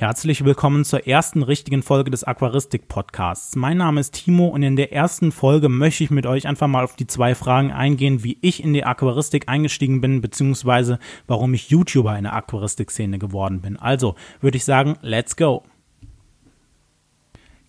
Herzlich willkommen zur ersten richtigen Folge des Aquaristik Podcasts. Mein Name ist Timo und in der ersten Folge möchte ich mit euch einfach mal auf die zwei Fragen eingehen, wie ich in die Aquaristik eingestiegen bin, beziehungsweise warum ich YouTuber in der Aquaristik-Szene geworden bin. Also würde ich sagen, let's go!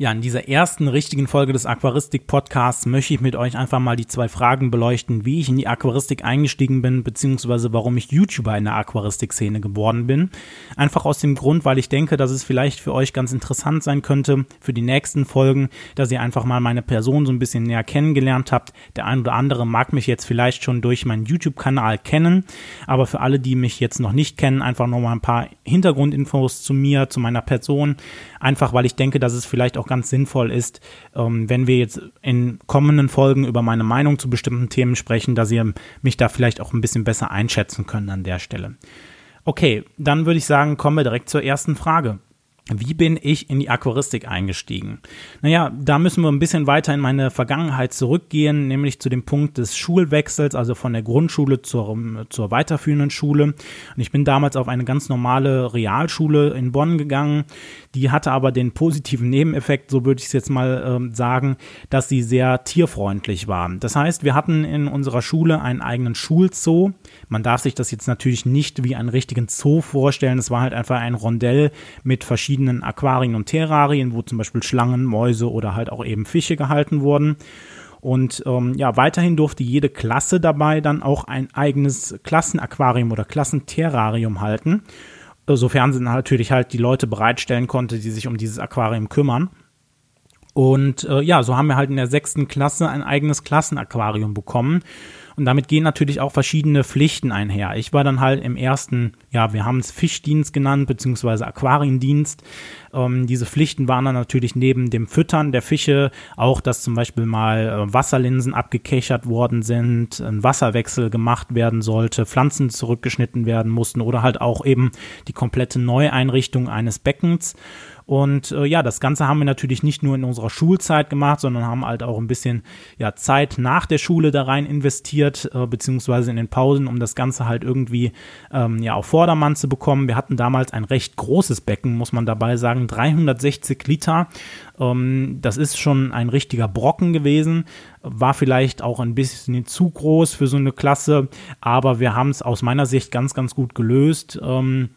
Ja, in dieser ersten richtigen Folge des Aquaristik-Podcasts möchte ich mit euch einfach mal die zwei Fragen beleuchten, wie ich in die Aquaristik eingestiegen bin, beziehungsweise warum ich YouTuber in der Aquaristik-Szene geworden bin. Einfach aus dem Grund, weil ich denke, dass es vielleicht für euch ganz interessant sein könnte für die nächsten Folgen, dass ihr einfach mal meine Person so ein bisschen näher kennengelernt habt. Der ein oder andere mag mich jetzt vielleicht schon durch meinen YouTube-Kanal kennen, aber für alle, die mich jetzt noch nicht kennen, einfach nochmal ein paar Hintergrundinfos zu mir, zu meiner Person, einfach weil ich denke, dass es vielleicht auch ganz sinnvoll ist, ähm, wenn wir jetzt in kommenden Folgen über meine Meinung zu bestimmten Themen sprechen, dass ihr mich da vielleicht auch ein bisschen besser einschätzen könnt an der Stelle. Okay, dann würde ich sagen, kommen wir direkt zur ersten Frage. Wie bin ich in die Aquaristik eingestiegen? Naja, da müssen wir ein bisschen weiter in meine Vergangenheit zurückgehen, nämlich zu dem Punkt des Schulwechsels, also von der Grundschule zur, zur weiterführenden Schule. Und ich bin damals auf eine ganz normale Realschule in Bonn gegangen. Die hatte aber den positiven Nebeneffekt, so würde ich es jetzt mal äh, sagen, dass sie sehr tierfreundlich war. Das heißt, wir hatten in unserer Schule einen eigenen Schulzoo. Man darf sich das jetzt natürlich nicht wie einen richtigen Zoo vorstellen. Es war halt einfach ein Rondell mit verschiedenen Aquarien und Terrarien, wo zum Beispiel Schlangen, Mäuse oder halt auch eben Fische gehalten wurden. Und ähm, ja, weiterhin durfte jede Klasse dabei dann auch ein eigenes Klassenaquarium oder Klassenterrarium halten, sofern sie natürlich halt die Leute bereitstellen konnte, die sich um dieses Aquarium kümmern. Und äh, ja, so haben wir halt in der sechsten Klasse ein eigenes Klassenaquarium bekommen. Und damit gehen natürlich auch verschiedene Pflichten einher. Ich war dann halt im ersten, ja, wir haben es Fischdienst genannt, beziehungsweise Aquariendienst. Ähm, diese Pflichten waren dann natürlich neben dem Füttern der Fische auch, dass zum Beispiel mal äh, Wasserlinsen abgekechert worden sind, ein Wasserwechsel gemacht werden sollte, Pflanzen zurückgeschnitten werden mussten oder halt auch eben die komplette Neueinrichtung eines Beckens. Und äh, ja, das Ganze haben wir natürlich nicht nur in unserer Schulzeit gemacht, sondern haben halt auch ein bisschen ja, Zeit nach der Schule da rein investiert, äh, beziehungsweise in den Pausen, um das Ganze halt irgendwie ähm, ja auf Vordermann zu bekommen. Wir hatten damals ein recht großes Becken, muss man dabei sagen, 360 Liter. Ähm, das ist schon ein richtiger Brocken gewesen, war vielleicht auch ein bisschen zu groß für so eine Klasse, aber wir haben es aus meiner Sicht ganz, ganz gut gelöst. Ähm,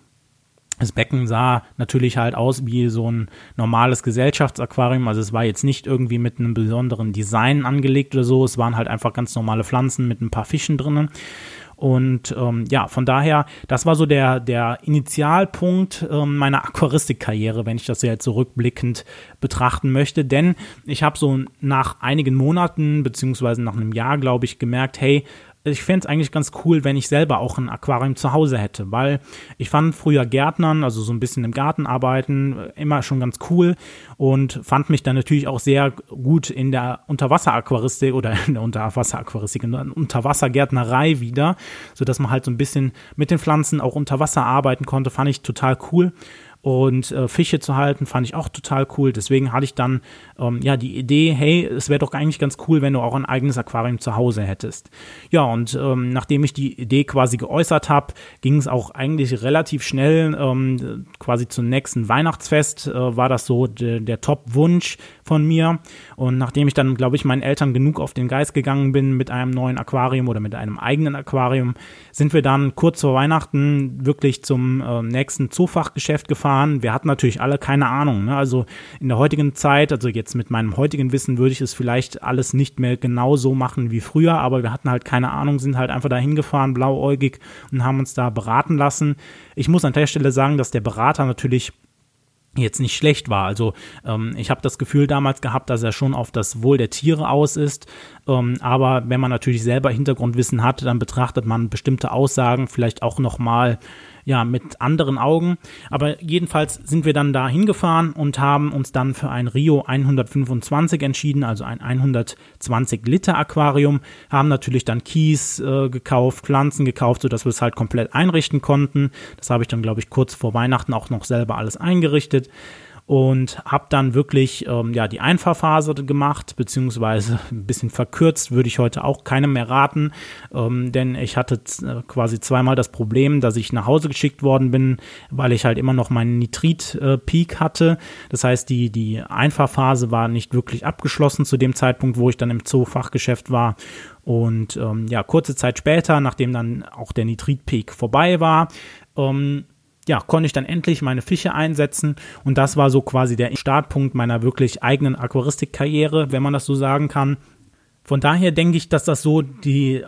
das Becken sah natürlich halt aus wie so ein normales Gesellschaftsaquarium. Also es war jetzt nicht irgendwie mit einem besonderen Design angelegt oder so. Es waren halt einfach ganz normale Pflanzen mit ein paar Fischen drinnen. Und ähm, ja, von daher, das war so der, der Initialpunkt ähm, meiner Aquaristikkarriere, wenn ich das jetzt so betrachten möchte. Denn ich habe so nach einigen Monaten, beziehungsweise nach einem Jahr, glaube ich, gemerkt, hey, ich fände es eigentlich ganz cool, wenn ich selber auch ein Aquarium zu Hause hätte, weil ich fand früher Gärtnern, also so ein bisschen im Garten arbeiten, immer schon ganz cool und fand mich dann natürlich auch sehr gut in der Unterwasseraquaristik oder in der Unterwasseraquaristik, in der Unterwassergärtnerei wieder, sodass man halt so ein bisschen mit den Pflanzen auch unter Wasser arbeiten konnte, fand ich total cool und äh, Fische zu halten, fand ich auch total cool. Deswegen hatte ich dann ähm, ja die Idee, hey, es wäre doch eigentlich ganz cool, wenn du auch ein eigenes Aquarium zu Hause hättest. Ja, und ähm, nachdem ich die Idee quasi geäußert habe, ging es auch eigentlich relativ schnell, ähm, quasi zum nächsten Weihnachtsfest äh, war das so de, der Top-Wunsch von mir. Und nachdem ich dann, glaube ich, meinen Eltern genug auf den Geist gegangen bin mit einem neuen Aquarium oder mit einem eigenen Aquarium, sind wir dann kurz vor Weihnachten wirklich zum äh, nächsten Zoofachgeschäft gefahren fahren. Wir hatten natürlich alle keine Ahnung. Ne? Also in der heutigen Zeit, also jetzt mit meinem heutigen Wissen, würde ich es vielleicht alles nicht mehr genau so machen wie früher, aber wir hatten halt keine Ahnung, sind halt einfach dahin gefahren, blauäugig und haben uns da beraten lassen. Ich muss an der Stelle sagen, dass der Berater natürlich jetzt nicht schlecht war. Also ähm, ich habe das Gefühl damals gehabt, dass er schon auf das Wohl der Tiere aus ist. Ähm, aber wenn man natürlich selber Hintergrundwissen hat, dann betrachtet man bestimmte Aussagen vielleicht auch noch mal ja, mit anderen Augen. Aber jedenfalls sind wir dann da hingefahren und haben uns dann für ein Rio 125 entschieden, also ein 120 Liter Aquarium, haben natürlich dann Kies äh, gekauft, Pflanzen gekauft, sodass wir es halt komplett einrichten konnten. Das habe ich dann, glaube ich, kurz vor Weihnachten auch noch selber alles eingerichtet. Und habe dann wirklich ähm, ja die Einfahrphase gemacht, beziehungsweise ein bisschen verkürzt, würde ich heute auch keinem mehr raten, ähm, denn ich hatte äh, quasi zweimal das Problem, dass ich nach Hause geschickt worden bin, weil ich halt immer noch meinen Nitrit-Peak äh, hatte. Das heißt, die, die Einfahrphase war nicht wirklich abgeschlossen zu dem Zeitpunkt, wo ich dann im Zoo-Fachgeschäft war. Und ähm, ja, kurze Zeit später, nachdem dann auch der Nitrit-Peak vorbei war, ähm, ja, konnte ich dann endlich meine Fische einsetzen und das war so quasi der Startpunkt meiner wirklich eigenen Aquaristikkarriere, wenn man das so sagen kann. Von daher denke ich, dass das so die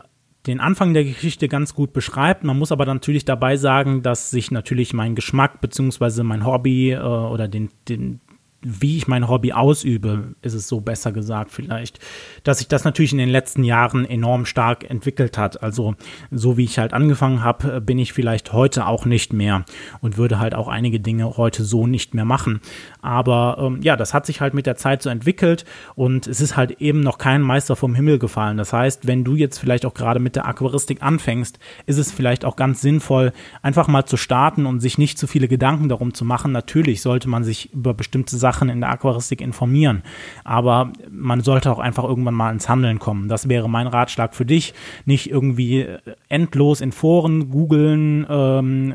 den Anfang der Geschichte ganz gut beschreibt. Man muss aber natürlich dabei sagen, dass sich natürlich mein Geschmack beziehungsweise mein Hobby äh, oder den, den, wie ich mein Hobby ausübe, ist es so besser gesagt vielleicht, dass sich das natürlich in den letzten Jahren enorm stark entwickelt hat. Also so wie ich halt angefangen habe, bin ich vielleicht heute auch nicht mehr und würde halt auch einige Dinge heute so nicht mehr machen. Aber ähm, ja, das hat sich halt mit der Zeit so entwickelt und es ist halt eben noch kein Meister vom Himmel gefallen. Das heißt, wenn du jetzt vielleicht auch gerade mit der Aquaristik anfängst, ist es vielleicht auch ganz sinnvoll, einfach mal zu starten und sich nicht zu viele Gedanken darum zu machen. Natürlich sollte man sich über bestimmte Sachen Sachen in der Aquaristik informieren. Aber man sollte auch einfach irgendwann mal ins Handeln kommen. Das wäre mein Ratschlag für dich. Nicht irgendwie endlos in Foren googeln, ähm,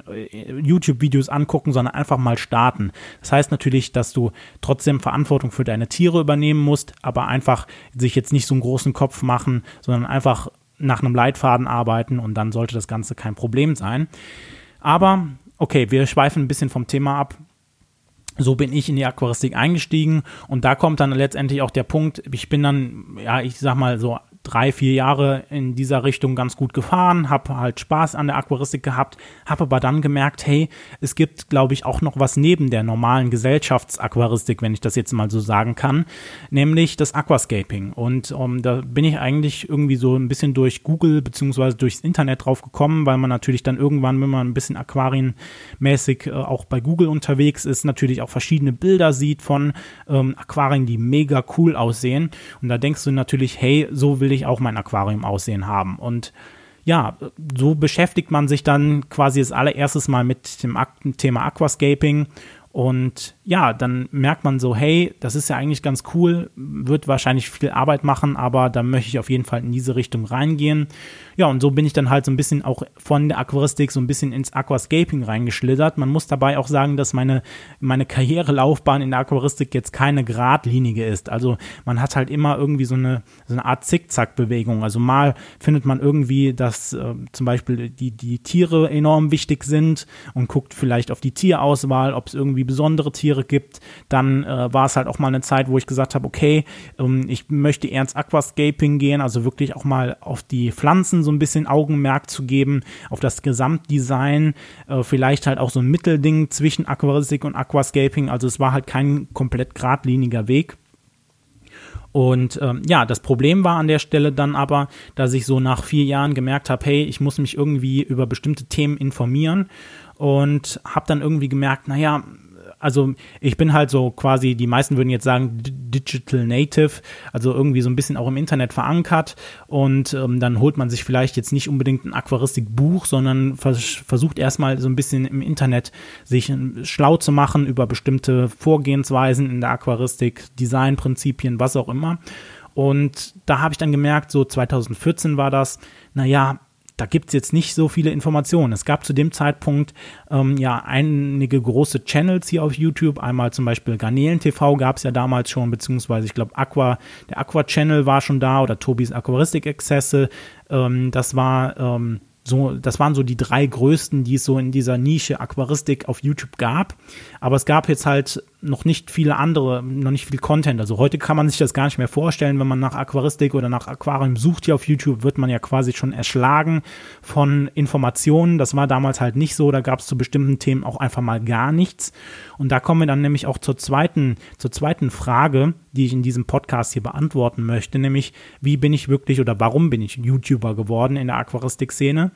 YouTube-Videos angucken, sondern einfach mal starten. Das heißt natürlich, dass du trotzdem Verantwortung für deine Tiere übernehmen musst, aber einfach sich jetzt nicht so einen großen Kopf machen, sondern einfach nach einem Leitfaden arbeiten und dann sollte das Ganze kein Problem sein. Aber okay, wir schweifen ein bisschen vom Thema ab so bin ich in die Aquaristik eingestiegen und da kommt dann letztendlich auch der Punkt, ich bin dann, ja, ich sag mal so drei, vier Jahre in dieser Richtung ganz gut gefahren, habe halt Spaß an der Aquaristik gehabt, habe aber dann gemerkt, hey, es gibt, glaube ich, auch noch was neben der normalen Gesellschaftsaquaristik, wenn ich das jetzt mal so sagen kann, nämlich das Aquascaping. Und um, ähm, da bin ich eigentlich irgendwie so ein bisschen durch Google beziehungsweise durchs Internet drauf gekommen, weil man natürlich dann irgendwann, wenn man ein bisschen aquarienmäßig äh, auch bei Google unterwegs ist, natürlich auch verschiedene Bilder sieht von ähm, Aquarien, die mega cool aussehen. Und da denkst du natürlich, hey, so will will ich auch mein Aquarium aussehen haben. Und ja, so beschäftigt man sich dann quasi das allererstes Mal mit dem Thema Aquascaping und ja, dann merkt man so, hey, das ist ja eigentlich ganz cool, wird wahrscheinlich viel Arbeit machen, aber da möchte ich auf jeden Fall in diese Richtung reingehen. Ja, und so bin ich dann halt so ein bisschen auch von der Aquaristik so ein bisschen ins Aquascaping reingeschlittert. Man muss dabei auch sagen, dass meine, meine Karrierelaufbahn in der Aquaristik jetzt keine geradlinige ist. Also man hat halt immer irgendwie so eine, so eine Art Zickzack-Bewegung. Also mal findet man irgendwie, dass äh, zum Beispiel die, die Tiere enorm wichtig sind und guckt vielleicht auf die Tierauswahl, ob es irgendwie besondere Tiere Tiere gibt. Dann äh, war es halt auch mal eine Zeit, wo ich gesagt habe, okay, ähm, ich möchte eher ins Aquascaping gehen, also wirklich auch mal auf die Pflanzen so ein bisschen Augenmerk zu geben, auf das Gesamtdesign, äh, vielleicht halt auch so ein Mittelding zwischen Aquaristik und Aquascaping. Also es war halt kein komplett geradliniger Weg. Und ähm, ja, das Problem war an der Stelle dann aber, dass ich so nach vier Jahren gemerkt habe, hey, ich muss mich irgendwie über bestimmte Themen informieren und habe dann irgendwie gemerkt, naja, also ich bin halt so quasi, die meisten würden jetzt sagen, Digital Native, also irgendwie so ein bisschen auch im Internet verankert und ähm, dann holt man sich vielleicht jetzt nicht unbedingt ein Aquaristikbuch, sondern vers versucht erstmal so ein bisschen im Internet sich ähm, schlau zu machen über bestimmte Vorgehensweisen in der Aquaristik, Designprinzipien, was auch immer. Und da habe ich dann gemerkt, so 2014 war das, naja, da gibt es jetzt nicht so viele Informationen. Es gab zu dem Zeitpunkt ähm, ja einige große Channels hier auf YouTube. Einmal zum Beispiel Garnelen TV gab es ja damals schon, beziehungsweise ich glaube Aqua, der Aqua Channel war schon da oder Tobis Aquaristik Exzesse. Ähm, das war ähm, so, das waren so die drei größten, die es so in dieser Nische Aquaristik auf YouTube gab. Aber es gab jetzt halt noch nicht viele andere, noch nicht viel Content. Also heute kann man sich das gar nicht mehr vorstellen, wenn man nach Aquaristik oder nach Aquarium sucht hier auf YouTube, wird man ja quasi schon erschlagen von Informationen. Das war damals halt nicht so. Da gab es zu bestimmten Themen auch einfach mal gar nichts. Und da kommen wir dann nämlich auch zur zweiten, zur zweiten Frage, die ich in diesem Podcast hier beantworten möchte, nämlich wie bin ich wirklich oder warum bin ich YouTuber geworden in der Aquaristik-Szene?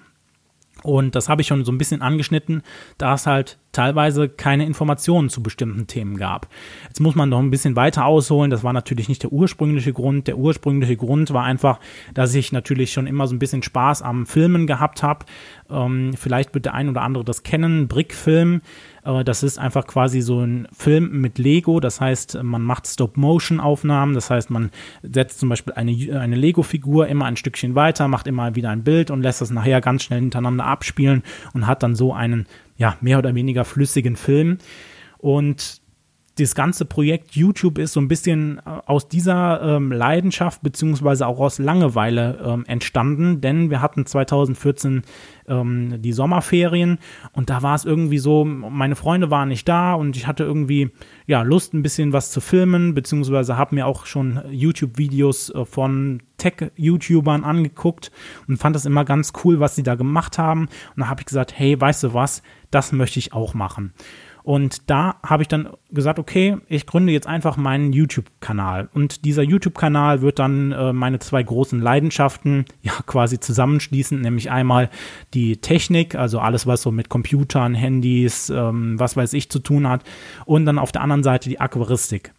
Und das habe ich schon so ein bisschen angeschnitten, da es halt teilweise keine Informationen zu bestimmten Themen gab. Jetzt muss man noch ein bisschen weiter ausholen. Das war natürlich nicht der ursprüngliche Grund. Der ursprüngliche Grund war einfach, dass ich natürlich schon immer so ein bisschen Spaß am Filmen gehabt habe. Ähm, vielleicht wird der ein oder andere das kennen. Brickfilm das ist einfach quasi so ein Film mit Lego. Das heißt, man macht Stop-Motion-Aufnahmen. Das heißt, man setzt zum Beispiel eine, eine Lego-Figur immer ein Stückchen weiter, macht immer wieder ein Bild und lässt das nachher ganz schnell hintereinander abspielen und hat dann so einen, ja, mehr oder weniger flüssigen Film. Und das ganze Projekt YouTube ist so ein bisschen äh, aus dieser ähm, Leidenschaft beziehungsweise auch aus Langeweile ähm, entstanden, denn wir hatten 2014 ähm, die Sommerferien und da war es irgendwie so, meine Freunde waren nicht da und ich hatte irgendwie ja Lust ein bisschen was zu filmen beziehungsweise habe mir auch schon YouTube-Videos äh, von Tech-YouTubern angeguckt und fand das immer ganz cool, was sie da gemacht haben. Und da habe ich gesagt, hey, weißt du was, das möchte ich auch machen. Und da habe ich dann gesagt, okay, ich gründe jetzt einfach meinen YouTube-Kanal. Und dieser YouTube-Kanal wird dann äh, meine zwei großen Leidenschaften ja quasi zusammenschließen, nämlich einmal die Technik, also alles, was so mit Computern, Handys, ähm, was weiß ich zu tun hat, und dann auf der anderen Seite die Aquaristik.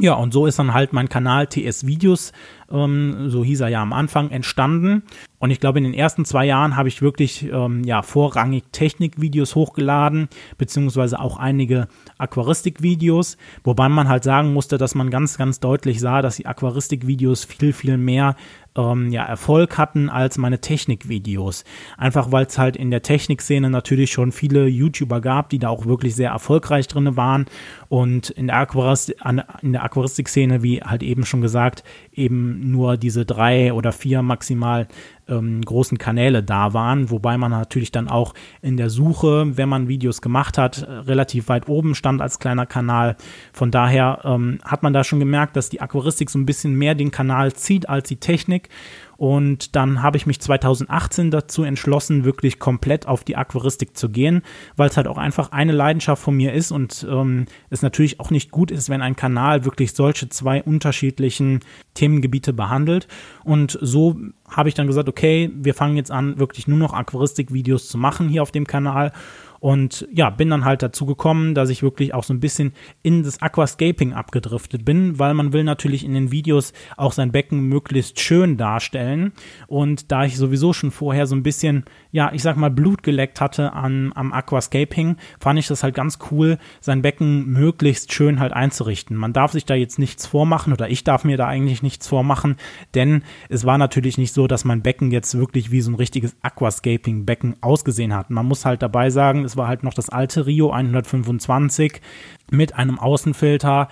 Ja, und so ist dann halt mein Kanal TS Videos, ähm, so hieß er ja am Anfang, entstanden. Und ich glaube, in den ersten zwei Jahren habe ich wirklich ähm, ja vorrangig Technikvideos hochgeladen, beziehungsweise auch einige Aquaristikvideos, wobei man halt sagen musste, dass man ganz, ganz deutlich sah, dass die Aquaristikvideos viel, viel mehr ähm, ja, Erfolg hatten als meine Technikvideos. Einfach weil es halt in der Technikszene natürlich schon viele YouTuber gab, die da auch wirklich sehr erfolgreich drin waren. Und in der, Aquaristik, in der Aquaristikszene, wie halt eben schon gesagt, eben nur diese drei oder vier maximal ähm, großen Kanäle da waren, wobei man natürlich dann auch in der Suche, wenn man Videos gemacht hat, relativ weit oben stand als kleiner Kanal. Von daher ähm, hat man da schon gemerkt, dass die Aquaristik so ein bisschen mehr den Kanal zieht als die Technik. Technik Und dann habe ich mich 2018 dazu entschlossen, wirklich komplett auf die Aquaristik zu gehen, weil es halt auch einfach eine Leidenschaft von mir ist und ähm, es natürlich auch nicht gut ist, wenn ein Kanal wirklich solche zwei unterschiedlichen Themengebiete behandelt. Und so habe ich dann gesagt, okay, wir fangen jetzt an, wirklich nur noch Aquaristik-Videos zu machen hier auf dem Kanal. Und ja, bin dann halt dazu gekommen, dass ich wirklich auch so ein bisschen in das Aquascaping abgedriftet bin, weil man will natürlich in den Videos auch sein Becken möglichst schön darstellen. Und da ich sowieso schon vorher so ein bisschen, ja, ich sag mal, Blut geleckt hatte an, am Aquascaping, fand ich das halt ganz cool, sein Becken möglichst schön halt einzurichten. Man darf sich da jetzt nichts vormachen oder ich darf mir da eigentlich nichts vormachen, denn es war natürlich nicht so, dass mein Becken jetzt wirklich wie so ein richtiges Aquascaping-Becken ausgesehen hat. Man muss halt dabei sagen, es war halt noch das alte Rio 125 mit einem Außenfilter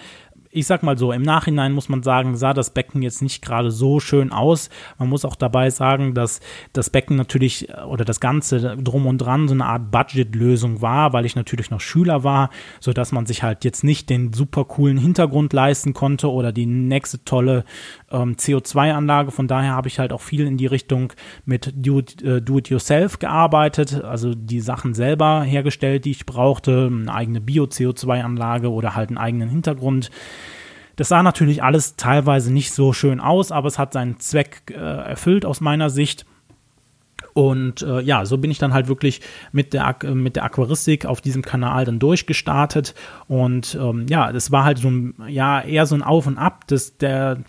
ich sag mal so, im Nachhinein muss man sagen, sah das Becken jetzt nicht gerade so schön aus. Man muss auch dabei sagen, dass das Becken natürlich äh, oder das Ganze drum und dran so eine Art Budgetlösung war, weil ich natürlich noch Schüler war, so dass man sich halt jetzt nicht den super coolen Hintergrund leisten konnte oder die nächste tolle ähm, CO2-Anlage. Von daher habe ich halt auch viel in die Richtung mit äh, Do-it-yourself gearbeitet, also die Sachen selber hergestellt, die ich brauchte, eine eigene Bio-CO2-Anlage oder halt einen eigenen Hintergrund. Das sah natürlich alles teilweise nicht so schön aus, aber es hat seinen Zweck äh, erfüllt aus meiner Sicht. Und äh, ja, so bin ich dann halt wirklich mit der, mit der Aquaristik auf diesem Kanal dann durchgestartet. Und ähm, ja, das war halt so ein, ja, eher so ein Auf und Ab des, der,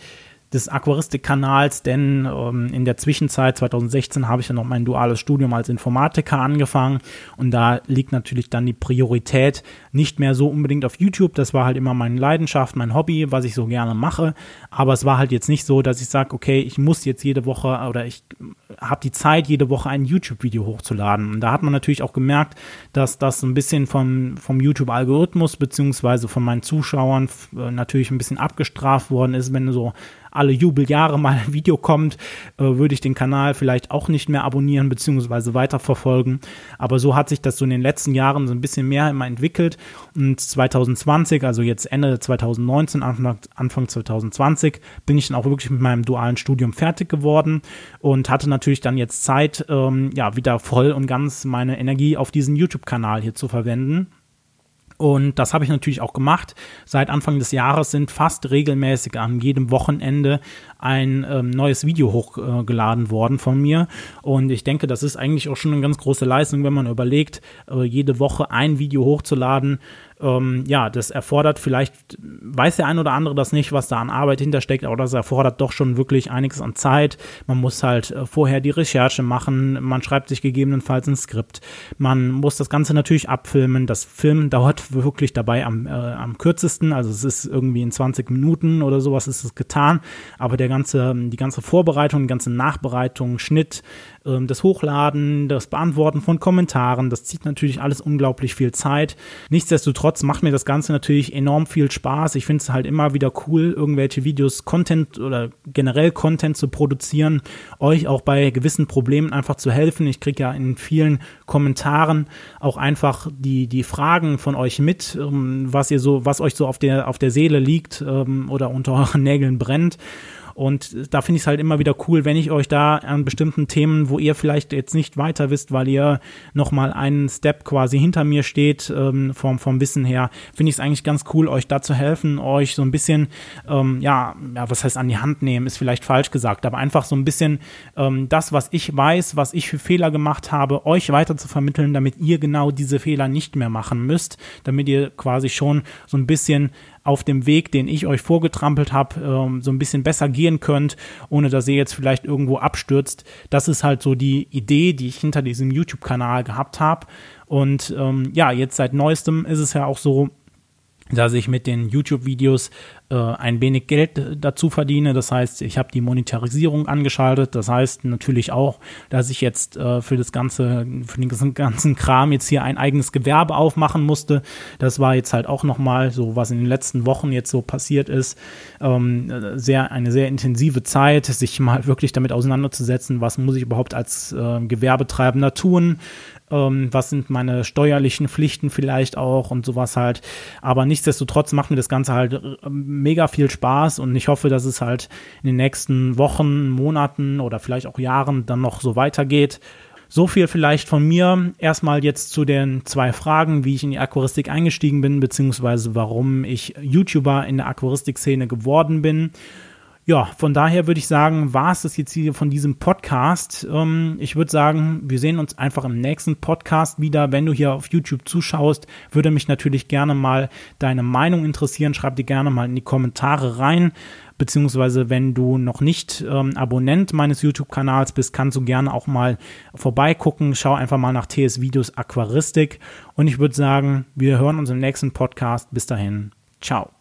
des Aquaristikkanals, denn ähm, in der Zwischenzeit 2016 habe ich dann noch mein duales Studium als Informatiker angefangen und da liegt natürlich dann die Priorität nicht mehr so unbedingt auf YouTube. Das war halt immer meine Leidenschaft, mein Hobby, was ich so gerne mache. Aber es war halt jetzt nicht so, dass ich sage, okay, ich muss jetzt jede Woche oder ich habe die Zeit, jede Woche ein YouTube-Video hochzuladen. Und da hat man natürlich auch gemerkt, dass das ein bisschen vom, vom YouTube-Algorithmus beziehungsweise von meinen Zuschauern äh, natürlich ein bisschen abgestraft worden ist, wenn so alle Jubeljahre mal ein Video kommt, äh, würde ich den Kanal vielleicht auch nicht mehr abonnieren beziehungsweise weiterverfolgen. Aber so hat sich das so in den letzten Jahren so ein bisschen mehr immer entwickelt. Und 2020, also jetzt Ende 2019, Anfang, Anfang 2020, bin ich dann auch wirklich mit meinem dualen Studium fertig geworden und hatte natürlich dann jetzt Zeit, ähm, ja, wieder voll und ganz meine Energie auf diesen YouTube-Kanal hier zu verwenden. Und das habe ich natürlich auch gemacht. Seit Anfang des Jahres sind fast regelmäßig an jedem Wochenende ein ähm, neues Video hochgeladen äh, worden von mir. Und ich denke, das ist eigentlich auch schon eine ganz große Leistung, wenn man überlegt, äh, jede Woche ein Video hochzuladen. Ähm, ja, das erfordert vielleicht, weiß der ein oder andere das nicht, was da an Arbeit hintersteckt, aber das erfordert doch schon wirklich einiges an Zeit. Man muss halt äh, vorher die Recherche machen, man schreibt sich gegebenenfalls ein Skript, man muss das Ganze natürlich abfilmen. Das Filmen dauert wirklich dabei am, äh, am kürzesten, also es ist irgendwie in 20 Minuten oder sowas ist es getan, aber der ganze, die ganze Vorbereitung, die ganze Nachbereitung, Schnitt, ähm, das Hochladen, das Beantworten von Kommentaren, das zieht natürlich alles unglaublich viel Zeit. Nichtsdestotrotz macht mir das Ganze natürlich enorm viel Spaß. Ich finde es halt immer wieder cool, irgendwelche Videos, Content oder generell Content zu produzieren, euch auch bei gewissen Problemen einfach zu helfen. Ich kriege ja in vielen Kommentaren auch einfach die, die Fragen von euch mit, ähm, was ihr so, was euch so auf der, auf der Seele liegt ähm, oder unter euren Nägeln brennt. Und da finde ich es halt immer wieder cool, wenn ich euch da an bestimmten Themen, wo ihr vielleicht jetzt nicht weiter wisst, weil ihr nochmal einen Step quasi hinter mir steht, ähm, vom, vom Wissen her, finde ich es eigentlich ganz cool, euch da zu helfen, euch so ein bisschen, ähm, ja, ja, was heißt an die Hand nehmen, ist vielleicht falsch gesagt, aber einfach so ein bisschen ähm, das, was ich weiß, was ich für Fehler gemacht habe, euch weiter zu vermitteln, damit ihr genau diese Fehler nicht mehr machen müsst, damit ihr quasi schon so ein bisschen auf dem Weg, den ich euch vorgetrampelt habe, ähm, so ein bisschen besser gehen könnt, ohne dass ihr jetzt vielleicht irgendwo abstürzt. Das ist halt so die Idee, die ich hinter diesem YouTube-Kanal gehabt habe. Und ähm, ja, jetzt seit neuestem ist es ja auch so, dass ich mit den YouTube-Videos äh, ein wenig Geld dazu verdiene. Das heißt, ich habe die Monetarisierung angeschaltet. Das heißt natürlich auch, dass ich jetzt äh, für das ganze, für den ganzen Kram jetzt hier ein eigenes Gewerbe aufmachen musste. Das war jetzt halt auch nochmal so, was in den letzten Wochen jetzt so passiert ist. Ähm, sehr, eine sehr intensive Zeit, sich mal wirklich damit auseinanderzusetzen, was muss ich überhaupt als äh, Gewerbetreibender tun ähm, was sind meine steuerlichen Pflichten vielleicht auch und sowas halt. Aber nichtsdestotrotz macht mir das Ganze halt äh, mega viel Spaß und ich hoffe, dass es halt in den nächsten Wochen, Monaten oder vielleicht auch Jahren dann noch so weitergeht. So viel vielleicht von mir. Erstmal jetzt zu den zwei Fragen, wie ich in die Aquaristik eingestiegen bin, beziehungsweise warum ich YouTuber in der Aquaristik-Szene geworden bin. Ja, von daher würde ich sagen, war es das jetzt hier von diesem Podcast. Ähm, ich würde sagen, wir sehen uns einfach im nächsten Podcast wieder. Wenn du hier auf YouTube zuschaust, würde mich natürlich gerne mal deine Meinung interessieren. Schreib dir gerne mal in die Kommentare rein. Beziehungsweise, wenn du noch nicht ähm, Abonnent meines YouTube-Kanals bist, kannst du gerne auch mal vorbeigucken. Schau einfach mal nach TS Videos Aquaristik. Und ich würde sagen, wir hören uns im nächsten Podcast. Bis dahin. Ciao.